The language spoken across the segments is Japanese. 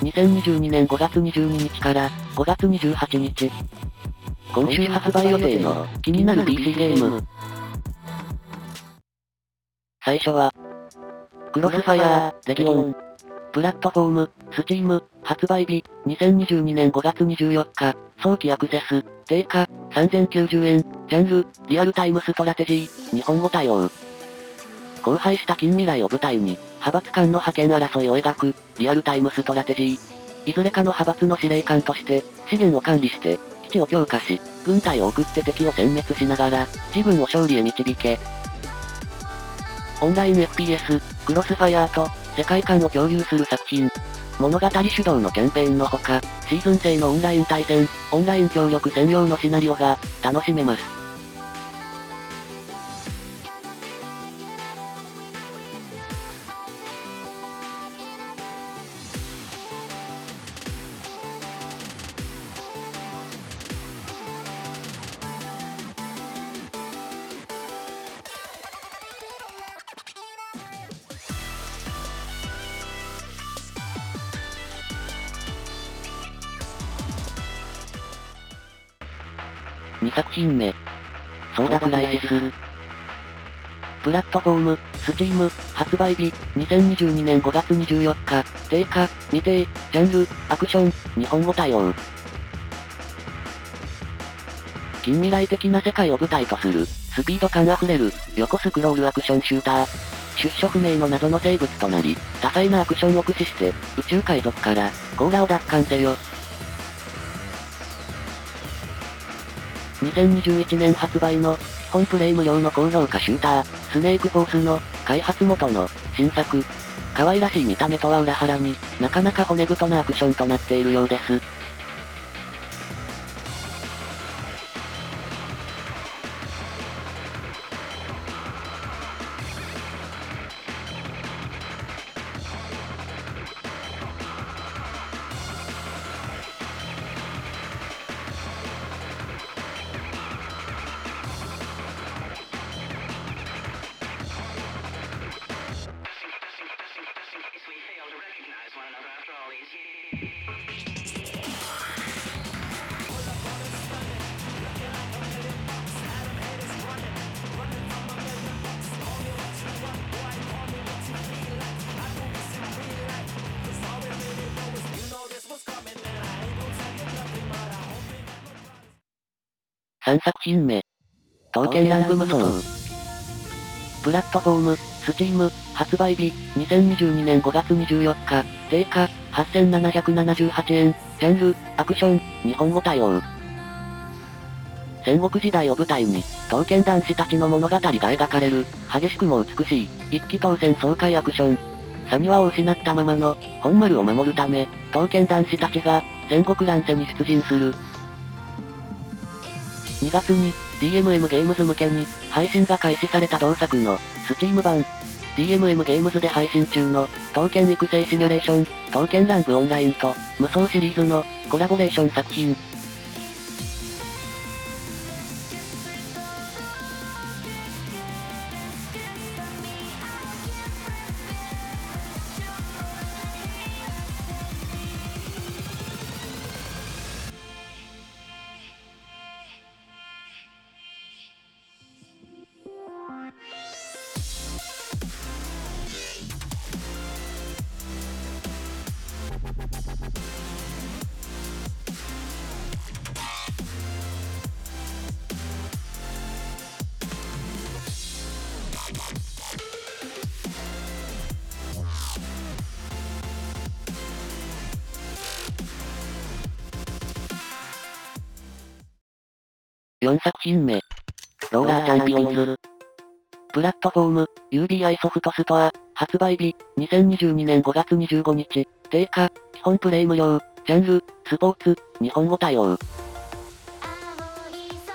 2022年5月22日から5月28日。今週発売予定の気になる PC ゲーム。最初は、 Crossfire: Legion。プラットフォーム、 Steam、発売日、2022年5月24日、早期アクセス、定価、3090円、ジャンル、リアルタイムストラテジー、日本語対応。荒廃した近未来を舞台に、派閥間の覇権争いを描く、リアルタイムストラテジー。いずれかの派閥の司令官として、資源を管理して、基地を強化し、軍隊を送って敵を殲滅しながら、自分を勝利へ導け。オンライン FPS、クロスファイアーと、世界観を共有する作品。物語主導のキャンペーンのほか、シーズン制のオンライン対戦、オンライン協力専用のシナリオが、楽しめます。2作品目。 Soda Crisis。プラットフォーム、 Steam、発売日、2022年5月24日、定価、未定、ジャンル、アクション、日本語対応。近未来的な世界を舞台とする、スピード感あふれる、横スクロールアクションシューター。出所不明の謎の生物となり、多彩なアクションを駆使して、宇宙海賊から、甲羅を奪還せよ。2021年発売の、基本プレイ無料の高評価シューター、スネークフォースの、開発元の、新作。可愛らしい見た目とは裏腹に、なかなか骨太なアクションとなっているようです。3作品目。刀剣乱舞無双。プラットフォーム、スチーム、発売日、2022年5月24日、定価、8778円、ジャンル、アクション、日本語対応。戦国時代を舞台に、刀剣男子たちの物語が描かれる、激しくも美しい、一気当選爽快アクション。サニワを失ったままの、本丸を守るため、刀剣男子たちが、戦国乱世に出陣する、2月に、DMM ゲームズ向けに、配信が開始された同作の、スチーム版。DMM ゲームズで配信中の、刀剣育成シミュレーション、刀剣ランプオンラインと、無双シリーズの、コラボレーション作品。4作品目。ローラーチャンピオンズ。プラットフォーム、UBI ソフトストア、発売日、2022年5月25日、定価、基本プレイ無料、ジャンル、スポーツ、日本語対応。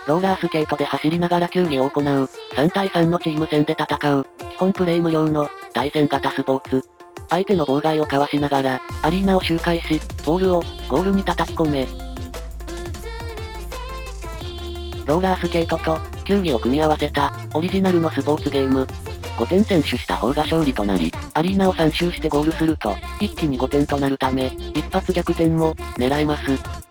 ローラースケートで走りながら球技を行う、3対3のチーム戦で戦う、基本プレイ無料の、対戦型スポーツ。相手の妨害をかわしながら、アリーナを周回し、ボールを、ゴールに叩き込め、ローラースケートと、球技を組み合わせた、オリジナルのスポーツゲーム。5点選手した方が勝利となり、アリーナを3周してゴールすると、一気に5点となるため、一発逆転も、狙えます。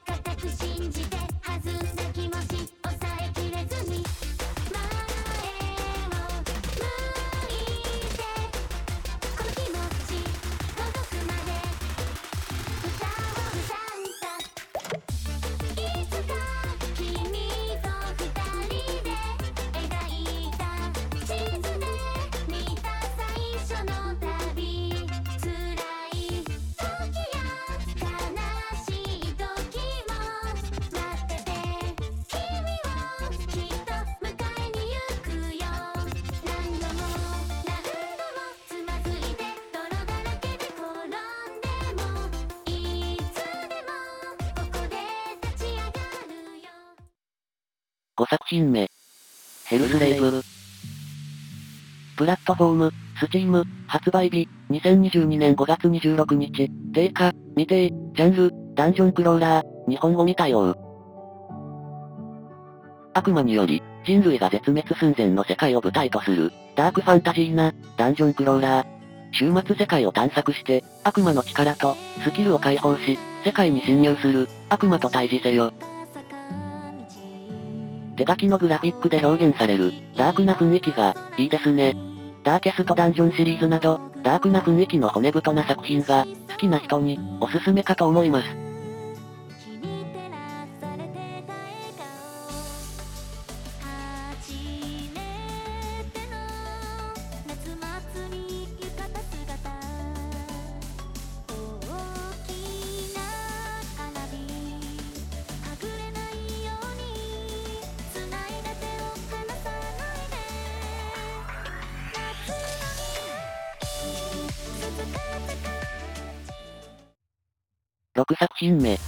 5作品目。ヘルスレイブ。プラットフォーム、スチーム、発売日、2022年5月26日、定価、未定、ジャンル、ダンジョンクローラー、日本語未対応。悪魔により、人類が絶滅寸前の世界を舞台とする、ダークファンタジーな、ダンジョンクローラー。終末世界を探索して、悪魔の力と、スキルを解放し、世界に侵入する、悪魔と対峙せよ。手書きのグラフィックで表現される、ダークな雰囲気が、いいですね。ダーケストダンジョンシリーズなど、ダークな雰囲気の骨太な作品が、好きな人に、おすすめかと思います。6作品目。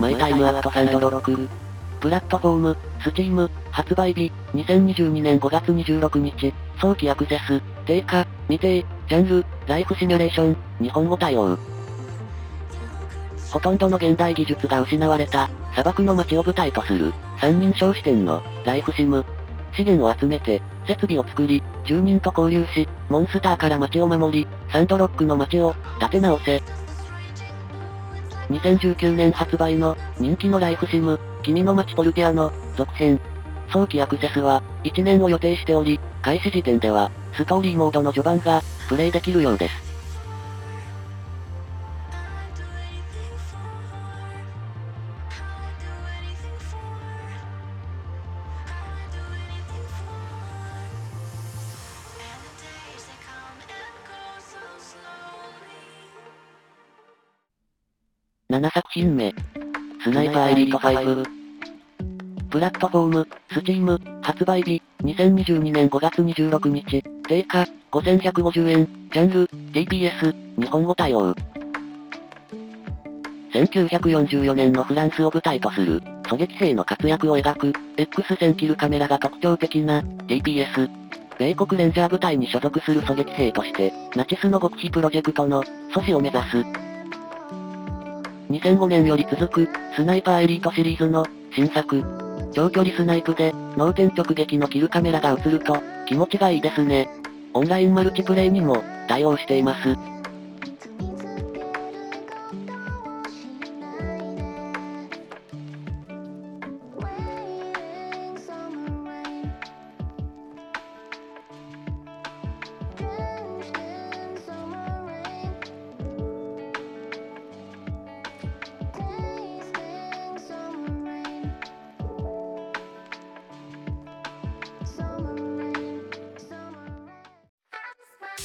マイタイムアットサンドロロク。プラットフォーム、スチーム、発売日、2022年5月26日、早期アクセス、定価、未定、ジャンル、ライフシミュレーション、日本語対応。ほとんどの現代技術が失われた、砂漠の街を舞台とする、三人称視点の、ライフシム。資源を集めて、設備を作り、住人と交流し、モンスターから街を守り、サンドロックの街を、立て直せ。2019年発売の人気のライフシム、君の街ポルティアの続編。早期アクセスは1年を予定しており、開始時点ではストーリーモードの序盤がプレイできるようです。7作品目。スナイパーエリート5。プラットフォーム、スチーム、発売日、2022年5月26日、定価、5150円、ジャンル、TPS、日本語対応。1944年のフランスを舞台とする、狙撃兵の活躍を描く、X 線キルカメラが特徴的な、TPS。米国レンジャー部隊に所属する狙撃兵として、ナチスの極秘プロジェクトの、阻止を目指す。2005年より続く、スナイパーエリートシリーズの、新作。長距離スナイプで、脳天直撃のキルカメラが映ると、気持ちがいいですね。オンラインマルチプレイにも、対応しています。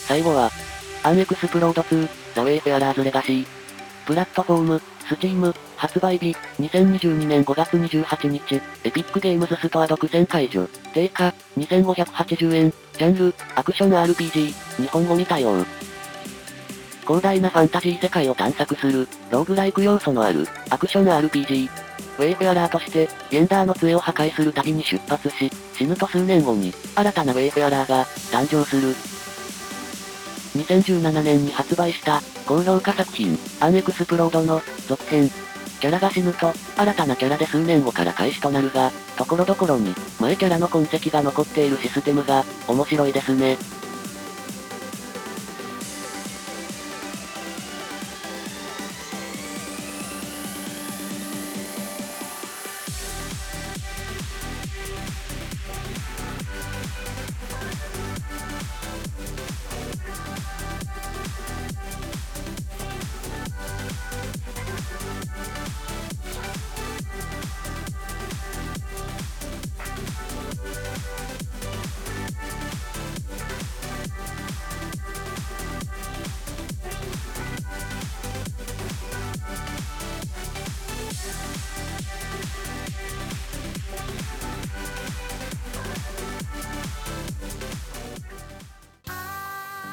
最後は、 Unexplored 2: The Wayfarer's Legacy。プラットフォーム、 Steam、発売日、2022年5月28日、 Epic Games Store 独占解除、定価、2580円、ジャンル、アクション RPG、日本語に対応。広大なファンタジー世界を探索する、ローグライク要素のある、アクション RPG。ウェイフェアラーとして、ゲンダーの杖を破壊する旅に出発し、死ぬと数年後に、新たなウェイフェアラーが、誕生する。2017年に発売した、高評価作品、アンエクスプロードの、続編。キャラが死ぬと、新たなキャラで数年後から開始となるが、ところどころに、前キャラの痕跡が残っているシステムが、面白いですね。